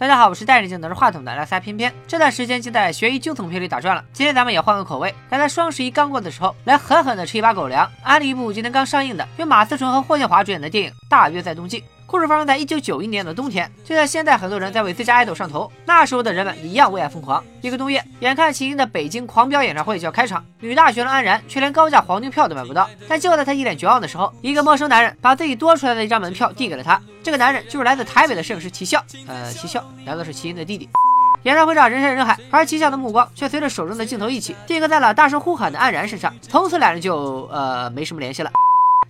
大家好，我是戴着镜拿着话筒的拉塞偏偏。这段时间就在悬疑惊悚片里打转了，今天咱们也换个口味，赶在双十一刚过的时候，来狠狠的吃一把狗粮，安利一部今天刚上映的由马思纯和霍建华主演的电影《大约在冬季》。故事发生在一九九一年的冬天，就在现在很多人在为自家爱豆上头，那时候的人们一样为爱疯狂。一个冬夜，眼看齐秦的北京狂飙演唱会就要开场，女大学生安然却连高价黄牛票都买不到。但就在她一脸绝望的时候，一个陌生男人把自己多出来的一张门票递给了她。这个男人就是来自台北的摄影师齐笑，呃，齐笑难道是齐秦的弟弟？演唱会上人山人海，而齐笑的目光却随着手中的镜头一起定格在了大声呼喊的安然身上。从此两人就呃没什么联系了。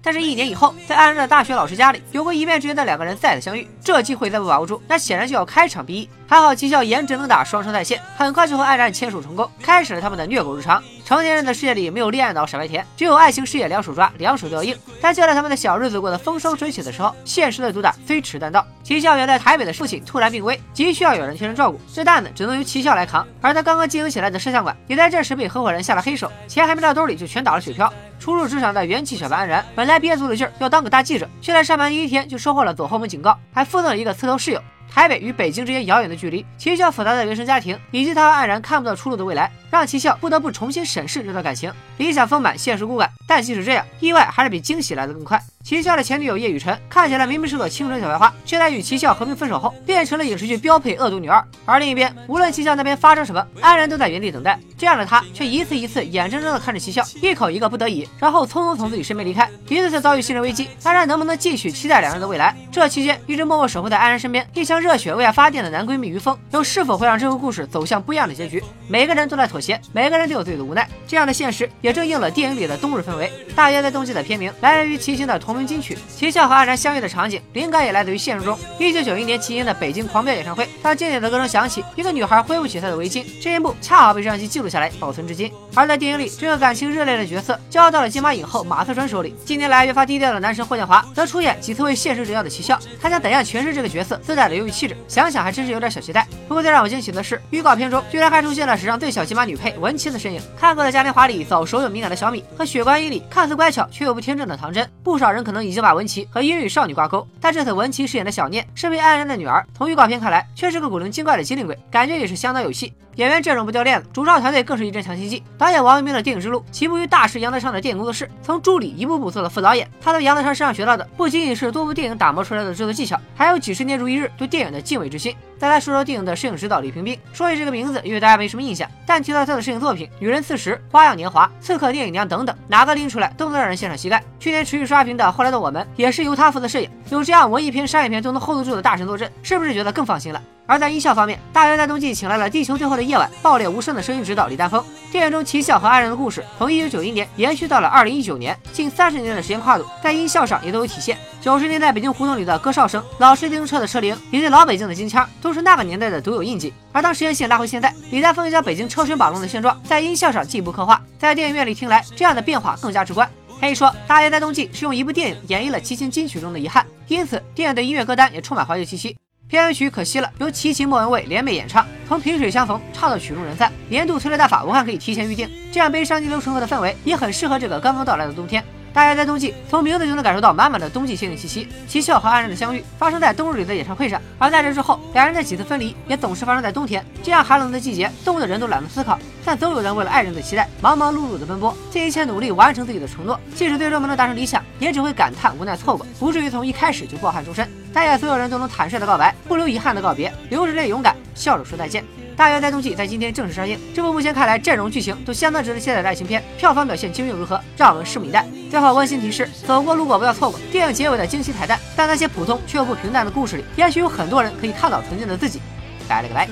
但是，一年以后，在艾然的大学老师家里，有过一面之缘的两个人再次相遇。这机会再不把握住，那显然就要开场 BE。还好吉笑颜值能打，双生在线，很快就和艾然牵手成功，开始了他们的虐狗日常。成年人的世界里没有恋爱脑傻白甜，只有爱情事业两手抓，两手都要硬。但就在他们的小日子过得风生水起的时候，现实的毒打飞驰弹道。齐笑远在台北的父亲突然病危，急需要有人贴身照顾，这担子只能由齐笑来扛。而他刚刚经营起来的摄像馆，也在这时被合伙人下了黑手，钱还没到兜里就全打了水漂。初入职场的元气小白安然，本来憋足了劲儿要当个大记者，却在上班第一天就收获了走后门警告，还附赠了一个刺头室友。台北与北京之间遥远的距离，齐笑复杂的原生家庭，以及他和安然看不到出路的未来，让齐笑不得不重新审视这段感情。理想丰满，现实骨感，但即使这样，意外还是比惊喜来得更快。齐笑的前女友叶雨辰看起来明明是个清纯小白花，却在与齐笑和平分手后，变成了影视剧标配恶毒女二。而另一边，无论齐笑那边发生什么，安然都在原地等待。这样的他，却一次一次眼睁睁地看着齐笑一口一个不得已，然后匆匆从自己身边离开。一次次遭遇信任危机，安然能不能继续期待两人的未来？这期间一直默默守护在安然身边，一腔热血为爱发电的男闺蜜于峰，又是否会让这个故事走向不一样的结局？每个人都在妥协，每个人都有自己的无奈。这样的现实，也正应了电影里的冬日氛围。大约在冬季的片名，来源于齐秦的同名金曲。齐笑和安然相遇的场景，灵感也来自于现实中。一九九一年齐秦的北京狂飙演唱会，当经典的歌声响起，一个女孩挥舞起她的围巾，这一幕恰好被摄像机记录下来，保存至今。而在电影里，这个感情热烈的角色交到了金马影后马思纯手里。近年来越发低调的男神霍建华，则出演几次为现实折腰的齐笑，他将怎样诠释这个角色自带的忧郁气质？想想还真是有点小期待。不过最让我惊喜的是，预告片中居然还出现了史上最小金马女女配文琪的身影。看过的嘉年华里早熟又敏感的小米，和血观音里看似乖巧却又不天真的唐真，不少人可能已经把文琪和英语少女挂钩。但这次文琪饰演的小念是被安然的女儿，从预告片看来却是个古灵精怪的机灵鬼，感觉也是相当有戏。演员阵容不掉链子，主创团队更是一针强心剂。导演王文明的电影之路起步于大师杨德昌的电影工作室，从助理一步步做到副导演。他从杨德昌身上学到的不仅仅是多部电影打磨出来的制作技巧，还有几十年如一日对电影的敬畏之心。再来说说电影的摄影指导李平斌，说起这个名字，因为大家没什么印象，但提到他的摄影作品《女人四十》《花样年华》《刺客聂隐娘》等等，哪个拎出来都能让人献上膝盖。去年持续刷屏的《后来的我们》也是由他负责摄影，有这样文艺片、商业片都能 hold 得住的大神坐镇，是不是觉得更放心了？而在音效方面，大约在冬季请来了《地球最后的夜晚》爆裂无声的声音指导李丹峰。电影中齐笑和安然的故事，从一九九一年延续到了二零一九年，近三十年的时间跨度，在音效上也都有体现。九十年代北京胡同里的歌哨声、老式自行车的车铃，以及老北京的京腔，都是那个年代的独有印记。而当时间线拉回现在，李丹峰又将北京车水马龙的现状，在音效上进一步刻画，在电影院里听来，这样的变化更加直观。可以说，《大爷在冬季》是用一部电影演绎了齐秦金曲中的遗憾，因此电影的音乐歌单也充满怀旧气息。片尾曲可惜了，由齐秦、莫文蔚联袂演唱，从萍水相逢唱到曲终人散，年度催泪大法我看可以提前预定。这样悲伤逆流成河的氛围，也很适合这个刚刚到来的冬天。大约在冬季，从名字就能感受到满满的冬季限定气息。齐笑和安然的相遇发生在冬日里的演唱会上，而在这之后，两人。的几次分离也总是发生在冬天。这样寒冷的季节，冻得人。都懒得思考，但总有人。为了爱人。的期待，忙忙碌碌的奔波，尽一切努力完成自己的承诺。即使最终没能达成理想，也只会感叹无奈错过，不至于从一开始就抱憾终身。但愿所有人。都能坦率的告白，不留遗憾的告别，流着泪勇敢，笑着说再见。大约在冬季在今天正式上映，这部目前看来阵容剧情都相当值得期待的爱情片，票房表现究竟如何，让我们拭目以待。最后温馨提示：走过路过不要错过电影结尾的惊喜彩蛋。在那些普通却又不平淡的故事里，也许有很多人可以看到曾经的自己。拜了个拜。才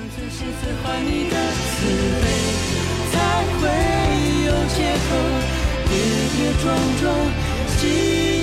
会有劫后，跌跌撞撞。